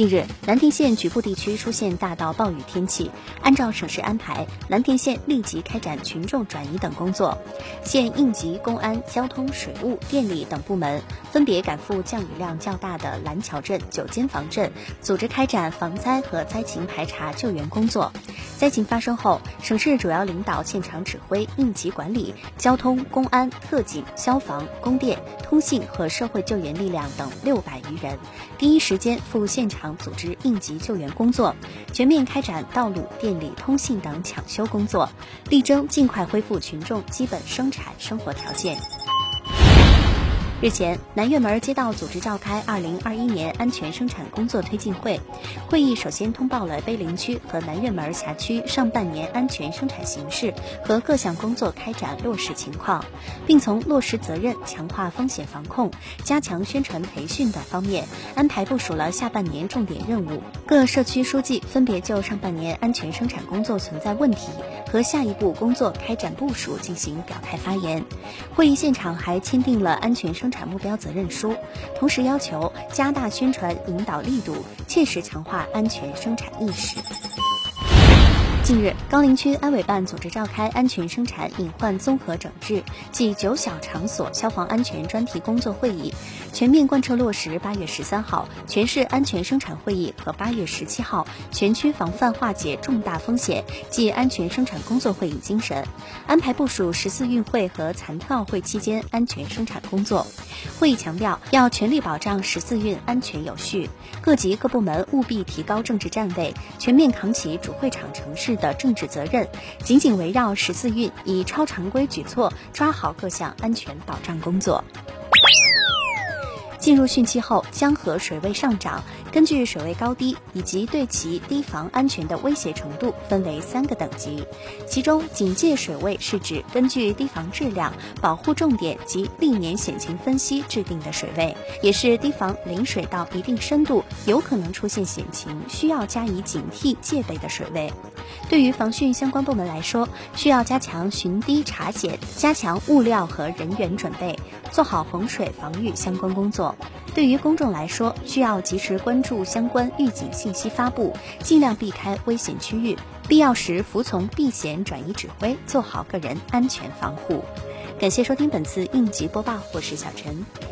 近日，蓝田县局部地区出现大到暴雨天气。按照省市安排，蓝田县立即开展群众转移等工作。县应急、公安、交通、水务、电力等部门分别赶赴降雨量较大的蓝桥镇、九间房镇，组织开展防灾和灾情排查救援工作。灾情发生后，省市主要领导现场指挥应急管理，交通、公安、特警、消防、供电、通信和社会救援力量等六百余人，第一时间赴现场。组织应急救援工作，全面开展道路、电力、通信等抢修工作，力争尽快恢复群众基本生产生活条件。日前，南院门街道组织召开二零二一年安全生产工作推进会。会议首先通报了碑林区和南院门辖区上半年安全生产形势和各项工作开展落实情况，并从落实责任、强化风险防控、加强宣传培训等方面安排部署了下半年重点任务。各社区书记分别就上半年安全生产工作存在问题和下一步工作开展部署进行表态发言。会议现场还签订了安全生产目标责任书，同时要求加大宣传引导力度，切实强化安全生产意识。近日，高陵区安委办组织召开安全生产隐患综合整治暨九小场所消防安全专题工作会议，全面贯彻落实八月十三号全市安全生产会议和八月十七号全区防范化解重大风险暨安全生产工作会议精神，安排部署十四运会和残特奥会期间安全生产工作。会议强调，要全力保障十四运安全有序，各级各部门务必提高政治站位，全面扛起主会场城市。的政治责任，紧紧围绕十四运，以超常规举措抓好各项安全保障工作。进入汛期后，江河水位上涨，根据水位高低以及对其堤防安全的威胁程度，分为三个等级。其中，警戒水位是指根据堤防质量、保护重点及历年险情分析制定的水位，也是堤防临水到一定深度有可能出现险情，需要加以警惕戒备的水位。对于防汛相关部门来说，需要加强巡堤查检，加强物料和人员准备，做好洪水防御相关工作。对于公众来说，需要及时关注相关预警信息发布，尽量避开危险区域，必要时服从避险转移指挥，做好个人安全防护。感谢收听本次应急播报，我是小陈。